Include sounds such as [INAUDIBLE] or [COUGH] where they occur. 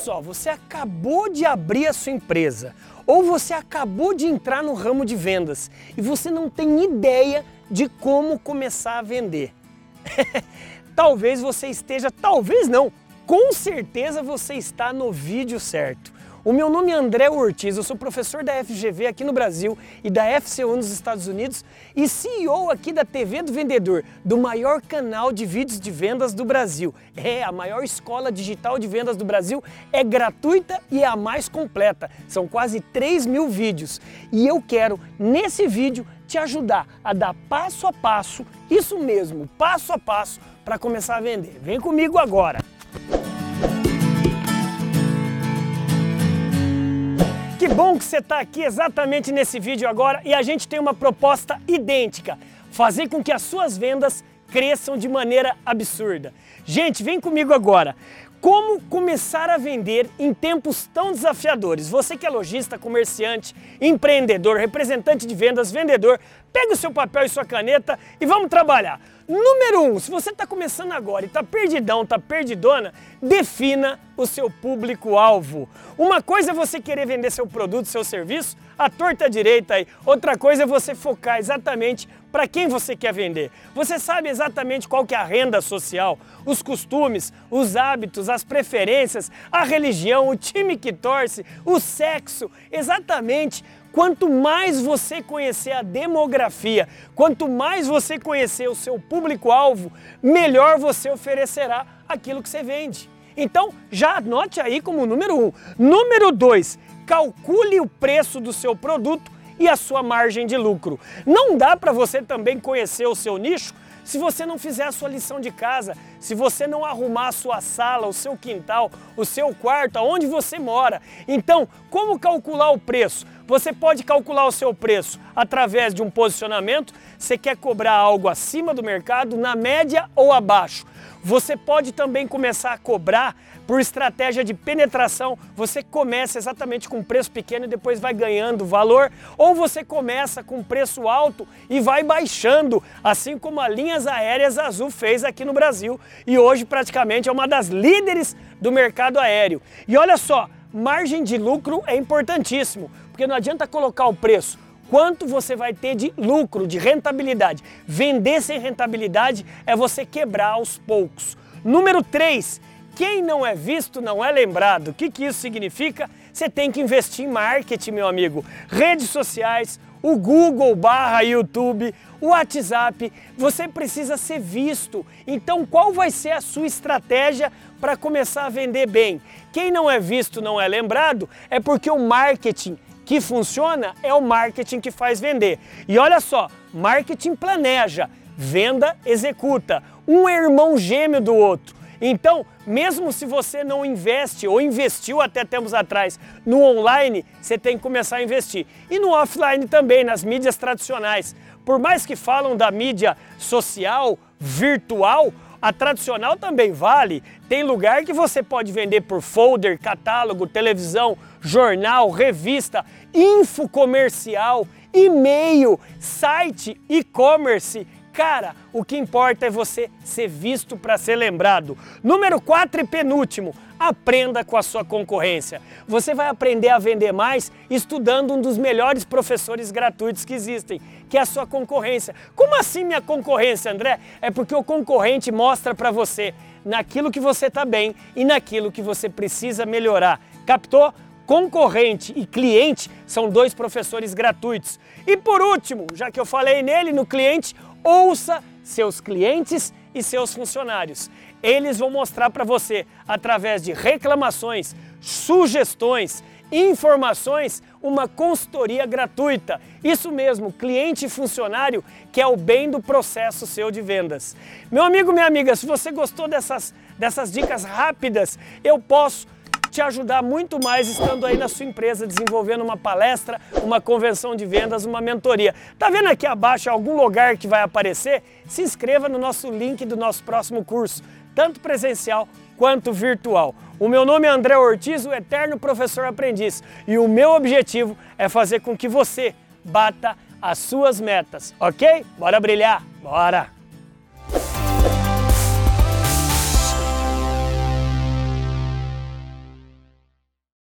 só, você acabou de abrir a sua empresa ou você acabou de entrar no ramo de vendas e você não tem ideia de como começar a vender. [LAUGHS] talvez você esteja, talvez não, com certeza você está no vídeo certo. O meu nome é André Ortiz, eu sou professor da FGV aqui no Brasil e da FCU nos Estados Unidos e CEO aqui da TV do Vendedor, do maior canal de vídeos de vendas do Brasil. É, a maior escola digital de vendas do Brasil, é gratuita e é a mais completa. São quase 3 mil vídeos e eu quero, nesse vídeo, te ajudar a dar passo a passo, isso mesmo, passo a passo, para começar a vender. Vem comigo agora! Bom que você está aqui exatamente nesse vídeo agora e a gente tem uma proposta idêntica, fazer com que as suas vendas cresçam de maneira absurda. Gente, vem comigo agora. Como começar a vender em tempos tão desafiadores? Você que é lojista, comerciante, empreendedor, representante de vendas, vendedor, pega o seu papel e sua caneta e vamos trabalhar. Número um, se você está começando agora e está perdidão, está perdidona, defina o seu público-alvo. Uma coisa é você querer vender seu produto, seu serviço, a torta direita aí. Outra coisa é você focar exatamente para quem você quer vender. Você sabe exatamente qual que é a renda social, os costumes, os hábitos, as preferências, a religião, o time que torce, o sexo, exatamente Quanto mais você conhecer a demografia, quanto mais você conhecer o seu público-alvo, melhor você oferecerá aquilo que você vende. Então, já anote aí como número um. Número dois, calcule o preço do seu produto e a sua margem de lucro. Não dá para você também conhecer o seu nicho se você não fizer a sua lição de casa, se você não arrumar a sua sala, o seu quintal, o seu quarto, aonde você mora. Então, como calcular o preço? Você pode calcular o seu preço através de um posicionamento. Você quer cobrar algo acima do mercado, na média ou abaixo. Você pode também começar a cobrar por estratégia de penetração. Você começa exatamente com preço pequeno e depois vai ganhando valor, ou você começa com preço alto e vai baixando, assim como a Linhas Aéreas Azul fez aqui no Brasil e hoje praticamente é uma das líderes do mercado aéreo. E olha só, margem de lucro é importantíssimo porque não adianta colocar o preço. Quanto você vai ter de lucro, de rentabilidade? Vender sem rentabilidade é você quebrar aos poucos. Número 3, quem não é visto não é lembrado. O que, que isso significa? Você tem que investir em marketing, meu amigo. Redes sociais, o Google barra YouTube, o WhatsApp, você precisa ser visto. Então, qual vai ser a sua estratégia para começar a vender bem? Quem não é visto não é lembrado é porque o marketing que funciona é o marketing que faz vender. E olha só, marketing planeja, venda executa. Um é irmão gêmeo do outro. Então, mesmo se você não investe ou investiu até tempos atrás no online, você tem que começar a investir. E no offline também, nas mídias tradicionais. Por mais que falam da mídia social, virtual, a tradicional também vale. Tem lugar que você pode vender por folder, catálogo, televisão, jornal, revista, info comercial, e-mail, site, e-commerce. Cara, o que importa é você ser visto para ser lembrado. Número 4 e penúltimo, aprenda com a sua concorrência. Você vai aprender a vender mais estudando um dos melhores professores gratuitos que existem, que é a sua concorrência. Como assim minha concorrência, André? É porque o concorrente mostra para você naquilo que você está bem e naquilo que você precisa melhorar. Captou? Concorrente e cliente são dois professores gratuitos. E por último, já que eu falei nele, no cliente, ouça seus clientes e seus funcionários. Eles vão mostrar para você, através de reclamações, sugestões, informações, uma consultoria gratuita. Isso mesmo, cliente e funcionário, que é o bem do processo seu de vendas. Meu amigo, minha amiga, se você gostou dessas, dessas dicas rápidas, eu posso te ajudar muito mais estando aí na sua empresa, desenvolvendo uma palestra, uma convenção de vendas, uma mentoria. Tá vendo aqui abaixo algum lugar que vai aparecer? Se inscreva no nosso link do nosso próximo curso, tanto presencial quanto virtual. O meu nome é André Ortiz, o eterno professor aprendiz, e o meu objetivo é fazer com que você bata as suas metas, ok? Bora brilhar? Bora!